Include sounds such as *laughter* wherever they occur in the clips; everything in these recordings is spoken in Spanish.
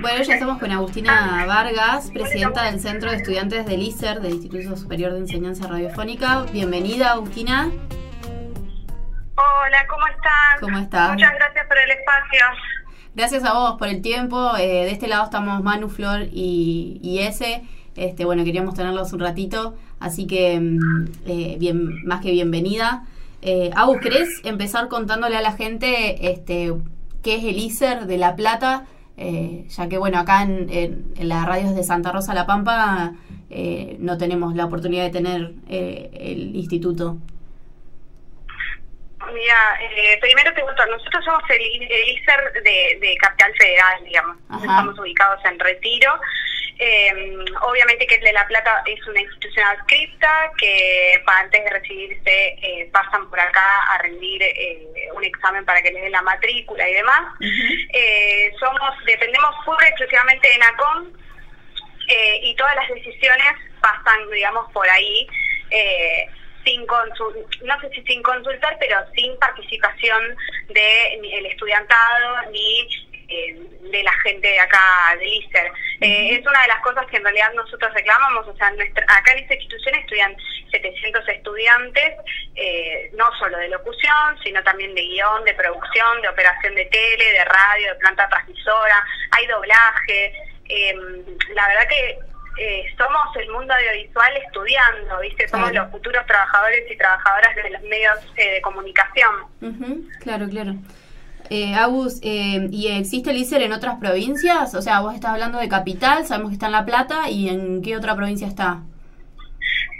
Bueno, ya estamos con Agustina Vargas, presidenta del Centro de Estudiantes del ISER, del Instituto Superior de Enseñanza Radiofónica. Bienvenida, Agustina. Hola, ¿cómo están? ¿Cómo estás? Muchas gracias por el espacio. Gracias a vos por el tiempo. Eh, de este lado estamos Manu, Flor y, y Ese. Este, bueno, queríamos tenerlos un ratito, así que mm, eh, bien, más que bienvenida. Eh, Agus, ¿querés empezar contándole a la gente este, qué es el ISER de La Plata? Eh, ya que, bueno, acá en, en, en, las radios de Santa Rosa La Pampa eh, no tenemos la oportunidad de tener eh, el instituto. Mira, eh, primero te cuento, nosotros somos el, el ISER de, de, Capital Federal, digamos. Ajá. Estamos ubicados en Retiro. Eh, obviamente que el de La Plata es una institución adscripta que antes de recibirse eh, pasan por acá a rendir eh, un examen para que les den la matrícula y demás. Uh -huh. somos Dependemos pura exclusivamente de NACOM y todas las decisiones pasan, digamos, por ahí sin no sé si sin consultar, pero sin participación de ni el estudiantado ni eh, de la gente de acá del ISER. Eh, es una de las cosas que en realidad nosotros reclamamos, o sea, nuestra, acá en esta institución estudian 700 estudiantes, eh, no solo de locución, sino también de guion, de producción, de operación de tele, de radio, de planta transmisora, hay doblaje. Eh, la verdad que eh, somos el mundo audiovisual estudiando, ¿viste? Somos claro. los futuros trabajadores y trabajadoras de los medios eh, de comunicación. Uh -huh. Claro, claro. Eh, Agus, eh, ¿y existe el ISER en otras provincias? O sea, vos estás hablando de Capital, sabemos que está en La Plata, ¿y en qué otra provincia está?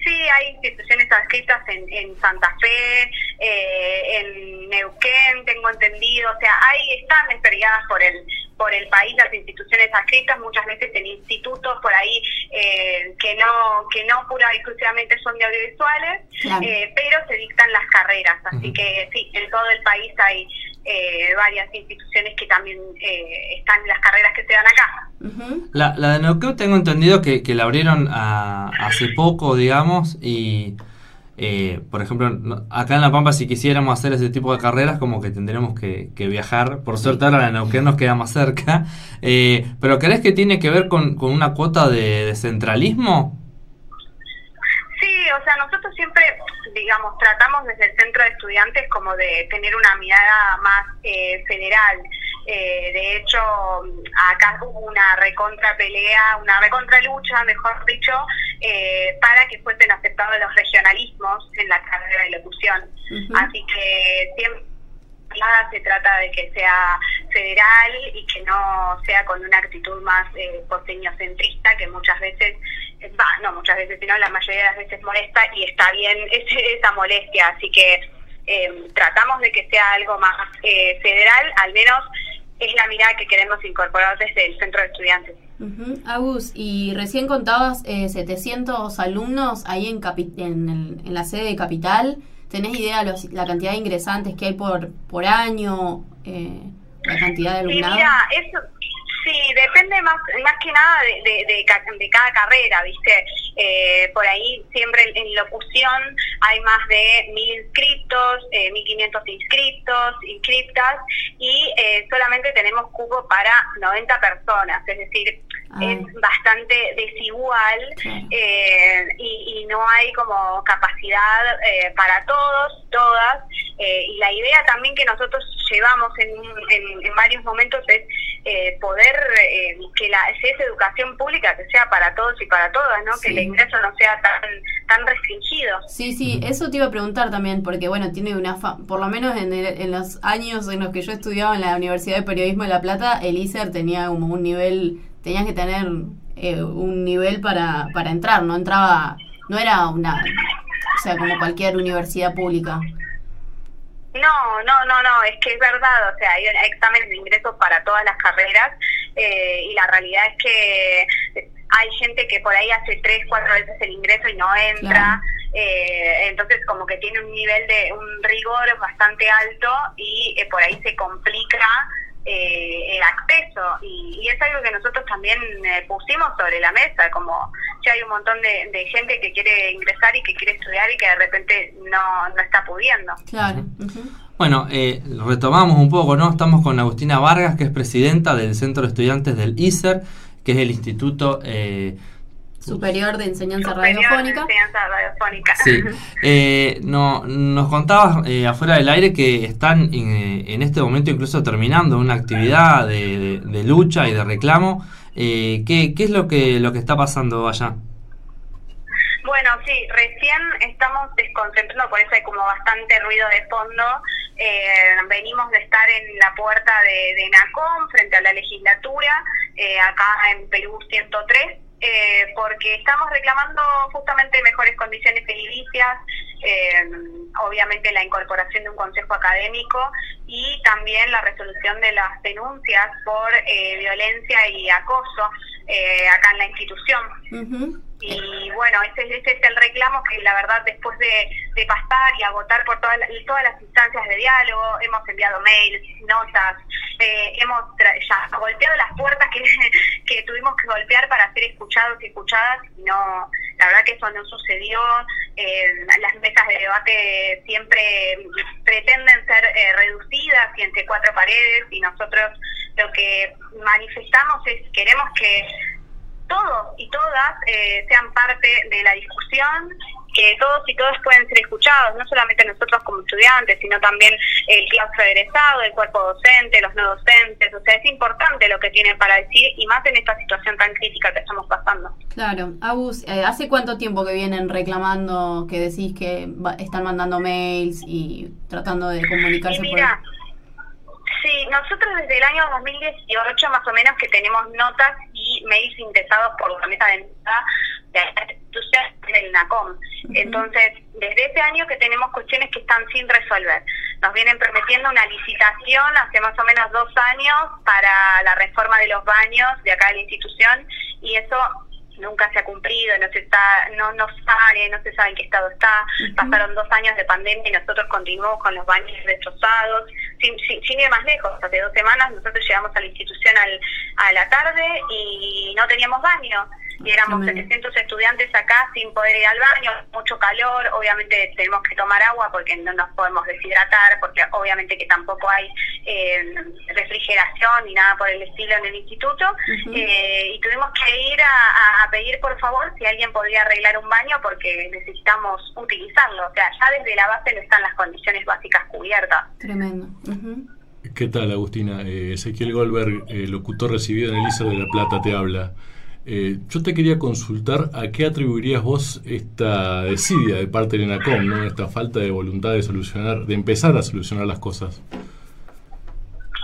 Sí, hay instituciones adscritas en, en Santa Fe, eh, en Neuquén, tengo entendido, o sea, ahí están desplegadas por el por el país las instituciones adscritas, muchas veces en institutos por ahí eh, que no que no pura y exclusivamente son de audiovisuales, claro. eh, pero se dictan las carreras, así uh -huh. que sí, en todo el país hay eh, varias instituciones que también eh, están en las carreras que se dan acá. Uh -huh. la, la de Neuquén tengo entendido que, que la abrieron a, hace poco, digamos, y eh, por ejemplo, acá en La Pampa si quisiéramos hacer ese tipo de carreras como que tendríamos que, que viajar, por suerte ahora la Neuquén nos queda más cerca, *laughs* eh, pero ¿crees que tiene que ver con, con una cuota de, de, centralismo? O sea, nosotros siempre, digamos, tratamos desde el centro de estudiantes como de tener una mirada más eh, federal. Eh, de hecho, acá hubo una recontra pelea, una recontra lucha, mejor dicho, eh, para que fuesen aceptados los regionalismos en la carrera de locución. Uh -huh. Así que siempre se trata de que sea federal y que no sea con una actitud más eh, porteño-centrista que muchas veces, va, no muchas veces, sino la mayoría de las veces molesta y está bien *laughs* ese, esa molestia. Así que eh, tratamos de que sea algo más eh, federal, al menos es la mirada que queremos incorporar desde el centro de estudiantes. Uh. Agus, y recién contabas eh, 700 alumnos ahí en, en, el, en, la sede de Capital. ¿Tenés idea los, la cantidad de ingresantes que hay por, por año? Eh, ¿La cantidad de alumnado? Sí, mira, eso, sí, depende más, más que nada de, de, de, de cada carrera, ¿viste? Eh, por ahí siempre en, en, locución hay más de mil inscriptos, eh, 1500 inscriptos, inscriptas, y eh, solamente tenemos cupo para 90 personas, es decir, ah. es bastante desigual claro. eh, y, y, no hay como capacidad eh, para todos, todas, eh, y la idea también que nosotros llevamos en, en, en varios momentos es eh, poder eh, que la esa educación pública que sea para todos y para todas, ¿no? Sí. Que el ingreso no sea tan tan restringido. Sí, sí, eso te iba a preguntar también, porque bueno, tiene una fa por lo menos en, el, en los años en los que yo estudiaba en la Universidad de Periodismo de La Plata, el ISER tenía como un nivel, tenías que tener eh, un nivel para, para entrar, no entraba, no era una, o sea, como cualquier universidad pública. No, no, no, no, es que es verdad, o sea, hay exámenes de ingresos para todas las carreras eh, y la realidad es que hay gente que por ahí hace tres, cuatro veces el ingreso y no entra. Claro. Eh, entonces como que tiene un nivel de un rigor bastante alto y eh, por ahí se complica eh, el acceso y, y, es algo que nosotros también eh, pusimos sobre la mesa como ya hay un montón de, de, gente que quiere ingresar y que quiere estudiar y que de repente no, no está pudiendo claro uh -huh. Bueno, eh, retomamos un poco, ¿no? Estamos con Agustina Vargas, que es presidenta del Centro de Estudiantes del ISER, que es el Instituto eh, Superior de Enseñanza Radiofónica. Sí. *laughs* Eh, no, nos contabas eh, afuera del aire que están en, este momento incluso terminando una actividad de, lucha y de reclamo. Eh, ¿qué, ¿Qué es lo que, lo que está pasando allá? Bueno, sí, recién estamos desconcentrando, por eso hay como bastante ruido de fondo. venimos de estar en la puerta de, de NACOM frente a la legislatura, acá en Perú 103 eh, porque estamos reclamando justamente mejores condiciones edilicias, eh, obviamente la incorporación de un consejo académico y también la resolución de las denuncias por eh, violencia y acoso acá en la institución. Y bueno, ese, ese, es el reclamo que la verdad después de, de pasar y agotar por todas, todas las instancias de diálogo, hemos enviado mails, notas, eh, hemos ya golpeado las puertas que, *laughs* que tuvimos que golpear para ser escuchados y escuchadas. No, la verdad que eso no sucedió. Eh, las mesas de debate siempre pretenden ser eh, reducidas y entre cuatro paredes y nosotros lo que manifestamos es queremos que todos y todas eh, sean parte de la discusión, que todos y todas pueden ser escuchados, no solamente nosotros como estudiantes, sino también el claustro egresado, el cuerpo docente, los no docentes, o sea, es importante lo que tienen para decir y más en esta situación tan crítica que estamos pasando. Claro, Agus, eh, ¿hace cuánto tiempo que vienen reclamando, que decís que están mandando mails y tratando de comunicarse? mira, Sí, nosotros desde el año 2018 más o menos que tenemos notas y mails ingresados por la mesa de entrada de la institución del NACOM. Entonces, desde ese año que tenemos cuestiones que están sin resolver. Nos vienen prometiendo una licitación hace más o menos dos años para la reforma de los baños de acá de la institución y eso nunca se ha cumplido, no se está, no, no sale, no se sabe en qué estado está. Pasaron dos años de pandemia y nosotros continuamos con los baños destrozados, sin, sin, ir más lejos. Hace dos semanas nosotros llegamos a la institución al, a la tarde y no teníamos baño y éramos 700 estudiantes acá sin poder ir al baño, mucho calor, obviamente tenemos que tomar agua porque no nos podemos deshidratar, porque obviamente que tampoco hay eh, refrigeración ni nada por el estilo en el instituto, eh, y tuvimos que ir a, pedir por favor si alguien podría arreglar un baño porque necesitamos utilizarlo, o sea, ya desde la base no están las condiciones básicas cubiertas. Tremendo. ¿Qué tal, Agustina? Eh, Ezequiel Goldberg, locutor recibido en el ISO de La Plata, te habla. Eh, yo te quería consultar a qué atribuirías vos esta desidia de parte de ENACOM, ¿no? esta falta de voluntad de solucionar, de empezar a solucionar las cosas.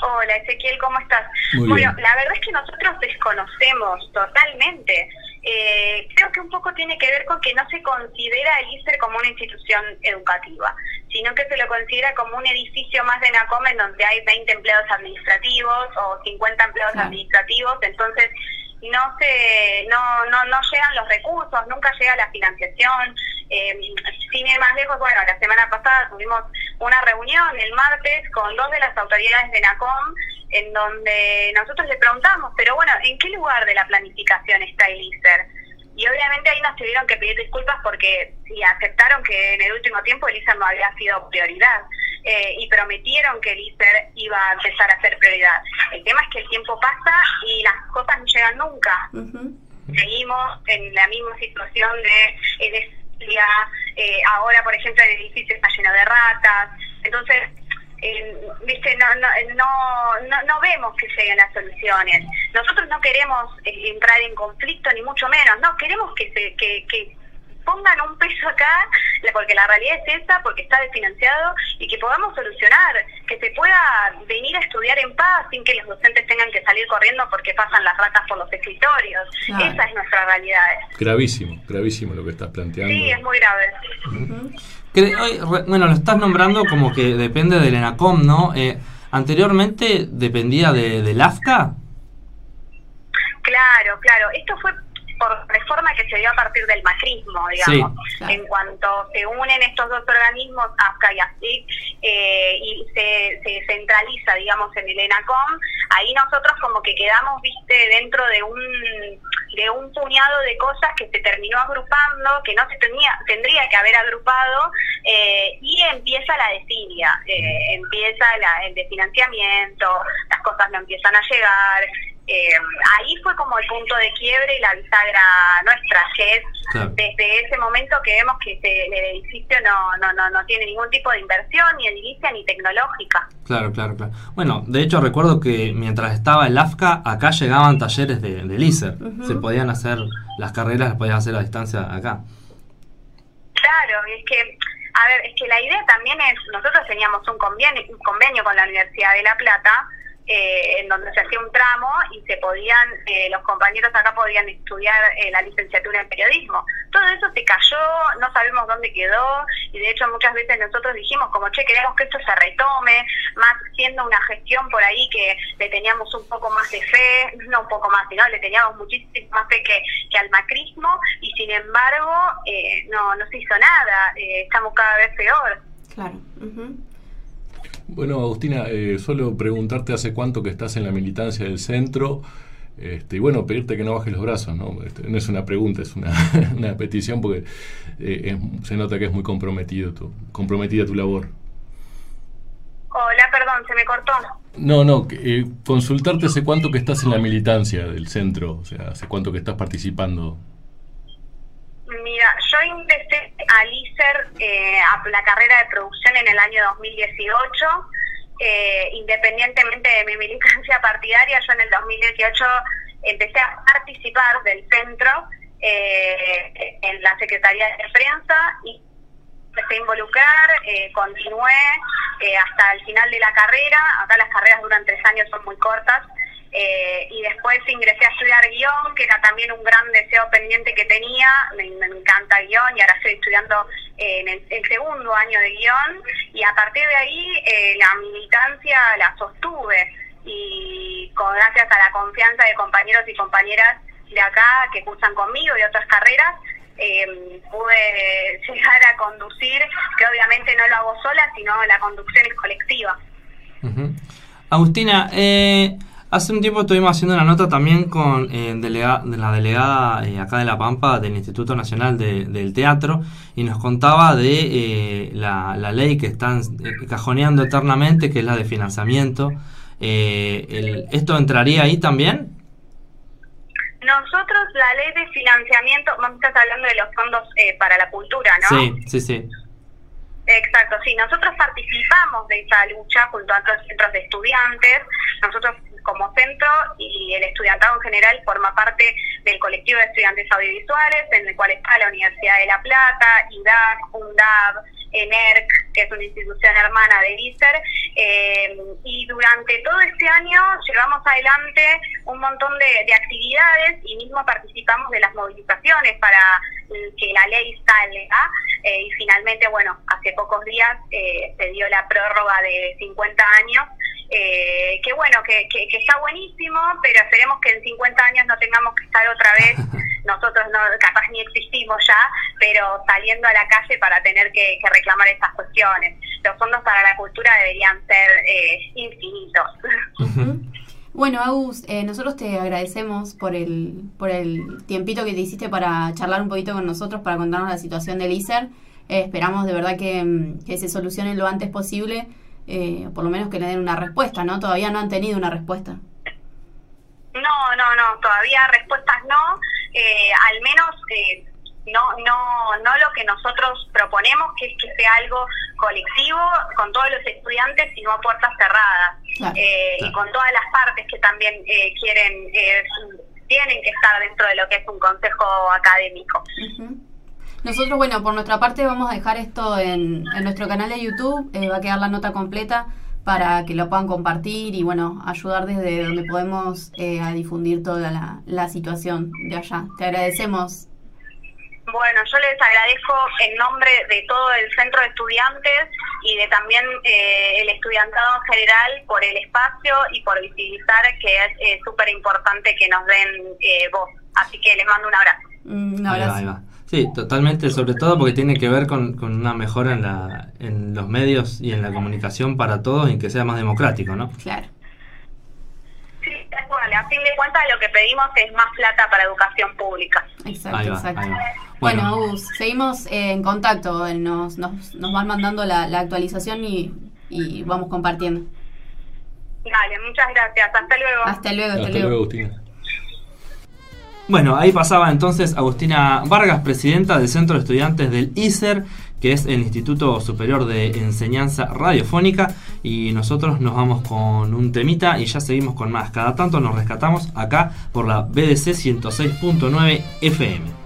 Hola Ezequiel, ¿cómo estás? bueno, la verdad es que nosotros desconocemos totalmente. Eh, creo que un poco tiene que ver con que no se considera el ISER como una institución educativa, sino que se lo considera como un edificio más de ENACOM en donde hay 20 empleados administrativos o 50 empleados administrativos, entonces no se no, no, no llegan los recursos, nunca llega la financiación. Eh, sin ir más lejos, bueno, la semana pasada tuvimos una reunión el martes con dos de las autoridades de NACOM en donde nosotros le preguntamos, pero bueno, ¿en qué lugar de la planificación está el ISER? Y obviamente ahí nos tuvieron que pedir disculpas porque y aceptaron que en el último tiempo el ISER no había sido prioridad. Eh, y prometieron que el ISER iba a empezar a ser prioridad. El tema es que el tiempo pasa y las cosas no llegan nunca. Seguimos en la misma situación de eh, ahora por ejemplo el edificio está lleno de ratas, entonces eh, viste no, no, no, no, vemos que lleguen las soluciones. Nosotros no queremos entrar en conflicto ni mucho menos, no queremos que se que, que pongan un peso acá, porque la realidad es esa, porque está desfinanciado y que podamos solucionar, que se pueda venir a estudiar en paz sin que los docentes tengan que salir corriendo porque pasan las ratas por los escritorios. Esa es nuestra realidad. Gravísimo, gravísimo lo que estás planteando. Sí, es muy grave. bueno, lo estás nombrando como que depende del ENACOM, ¿no? Eh, anteriormente dependía de, del AFCA. Claro, claro. Esto fue por reforma que se dio a partir del macrismo, digamos. En cuanto se unen estos dos organismos, AFCA y ASIC, eh, y se, se centraliza, digamos, en el ENACOM, ahí nosotros como que quedamos, viste, dentro de un de un puñado de cosas que se terminó agrupando, que no se tenía, tendría que haber agrupado, eh, y empieza la desidia, eh, empieza el desfinanciamiento, las cosas no empiezan a llegar, eh, ahí fue como el punto de quiebre y la bisagra nuestra, que es desde ese momento que vemos que el edificio no, no, no, no tiene ningún tipo de inversión, ni edilicia ni tecnológica. Claro, claro, claro. Bueno, de hecho recuerdo que mientras estaba el AFCA, acá llegaban talleres de, de LISER. Se podían hacer las carreras, las podían hacer a distancia acá. Claro, es que, a ver, es que la idea también es, nosotros teníamos un convenio, un convenio con la Universidad de La Plata, eh, en donde se hacía un tramo y se podían, eh, los compañeros acá podían estudiar eh, la licenciatura en periodismo. Todo eso se cayó, no sabemos dónde quedó y de hecho muchas veces nosotros dijimos como, che, queremos que esto se retome, más siendo una gestión por ahí que le teníamos un poco más de fe, no un poco más, sino le teníamos muchísimo más fe que, que al macrismo y sin embargo no, no se hizo nada, estamos cada vez peor. Claro. Bueno, Agustina, eh, solo preguntarte hace cuánto que estás en la militancia del centro. Este, y bueno, pedirte que no bajes los brazos, ¿no? Este, no es una pregunta, es una, *laughs* una petición porque eh, se nota que es muy comprometido tu, comprometida tu labor. Hola, perdón, se me cortó. No, no, eh, consultarte hace cuánto que estás en la militancia del centro, o sea, hace cuánto que estás participando. Yo ingresé al ISER eh, a la carrera de producción en el año 2018. Eh, independientemente de mi militancia *laughs* partidaria, yo en el 2018 empecé a participar del centro eh, en la Secretaría de Prensa y empecé a involucrar, continué hasta el final de la carrera. Acá las carreras duran tres años, son muy cortas. Eh, y después ingresé a estudiar guion, que era también un gran deseo pendiente que tenía, me, encanta guion y ahora estoy estudiando eh, en el, segundo año de guion. Y a partir de ahí eh, la militancia la sostuve. Y con, gracias a la confianza de compañeros y compañeras de acá que cursan conmigo y otras carreras, pude llegar a conducir, que obviamente no lo hago sola, sino la conducción es colectiva. Agustina, eh, Hace un tiempo estuvimos haciendo una nota también con eh, de la delegada eh, acá de La Pampa del Instituto Nacional del Teatro y nos contaba de eh, la, ley que están eh, cajoneando eternamente, que es la de financiamiento. ¿Esto entraría ahí también? Nosotros la ley de financiamiento, vamos a estar hablando de los fondos para la cultura, ¿no? Sí, sí, sí. Exacto, sí, nosotros participamos de esa lucha junto a otros centros de estudiantes. Nosotros como centro y el estudiantado en general forma parte del colectivo de estudiantes audiovisuales, en el cual está la Universidad de La Plata, IDAC, UNDAB, ENERC, que es una institución hermana de ICER, eh, y durante todo este año llevamos adelante un montón de, actividades y mismo participamos de las movilizaciones para que la ley salga eh, y finalmente, bueno, hace pocos días eh, se dio la prórroga de 50 años eh, que bueno, que, que, está buenísimo, pero esperemos que en 50 años no tengamos que estar otra vez, *laughs* nosotros no capaz ni existimos ya, pero saliendo a la calle para tener que, reclamar estas cuestiones. Los fondos para la cultura deberían ser eh, infinitos. Bueno, Agus, eh, nosotros te agradecemos por el, por el tiempito que te hiciste para charlar un poquito con nosotros, para contarnos la situación del ISER. Eh, esperamos de verdad que, que se solucione lo antes posible eh, por lo menos que le den una respuesta, ¿no? Todavía no han tenido una respuesta. No, no, no, todavía respuestas no, eh, al menos eh, no, no, no lo que nosotros proponemos, que es que sea algo colectivo con todos los estudiantes y no a puertas cerradas, y con todas las partes que también quieren, tienen que estar dentro de lo que es un consejo académico. Nosotros, bueno, por nuestra parte vamos a dejar esto en, nuestro canal de YouTube, eh, va a quedar la nota completa para que lo puedan compartir y bueno, ayudar desde donde podemos eh, a difundir toda la, la situación de allá. Te agradecemos. Bueno, yo les agradezco en nombre de todo el centro de estudiantes y de también eh, el estudiantado en general por el espacio y por visibilizar que es súper importante que nos den voz. Así que les mando un abrazo. Un abrazo. Sí, totalmente, sobre todo porque tiene que ver con, con una mejora en, la, en los medios y en la comunicación para todos y que sea más democrático, ¿no? Claro. Sí, tal cual. a fin de cuentas lo que pedimos es más plata para educación pública. Exacto, exacto. Bueno, seguimos en contacto, nos, nos, nos van mandando la, actualización y, y, vamos compartiendo. Dale, muchas gracias, hasta luego. Hasta luego, hasta, luego. Agustina. Bueno, ahí pasaba entonces Agustina Vargas, presidenta del Centro de Estudiantes del ISER que es el Instituto Superior de Enseñanza Radiofónica. Y nosotros nos vamos con un temita y ya seguimos con más. Cada tanto nos rescatamos acá por la BDC 106.9 FM.